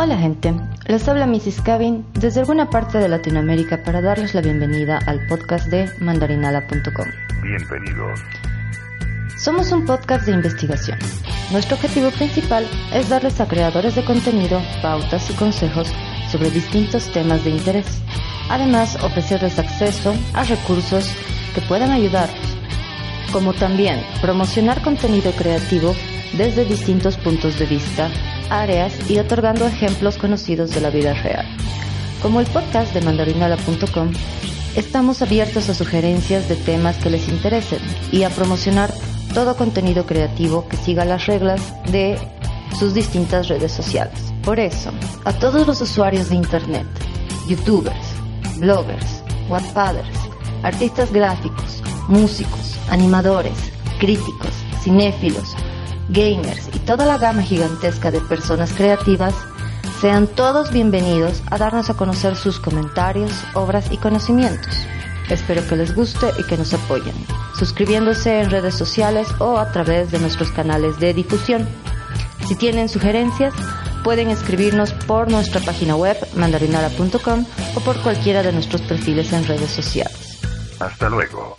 Hola gente, les habla Mrs. Kevin desde alguna parte de Latinoamérica para darles la bienvenida al podcast de mandarinala.com. Bienvenidos. Somos un podcast de investigación. Nuestro objetivo principal es darles a creadores de contenido pautas y consejos sobre distintos temas de interés. Además, ofrecerles acceso a recursos que puedan ayudarlos, como también promocionar contenido creativo desde distintos puntos de vista áreas y otorgando ejemplos conocidos de la vida real. Como el podcast de mandarinala.com, estamos abiertos a sugerencias de temas que les interesen y a promocionar todo contenido creativo que siga las reglas de sus distintas redes sociales. Por eso, a todos los usuarios de Internet, youtubers, bloggers, webpaders, artistas gráficos, músicos, animadores, críticos, cinéfilos, gamers y toda la gama gigantesca de personas creativas, sean todos bienvenidos a darnos a conocer sus comentarios, obras y conocimientos. Espero que les guste y que nos apoyen, suscribiéndose en redes sociales o a través de nuestros canales de difusión. Si tienen sugerencias, pueden escribirnos por nuestra página web mandarinara.com o por cualquiera de nuestros perfiles en redes sociales. Hasta luego.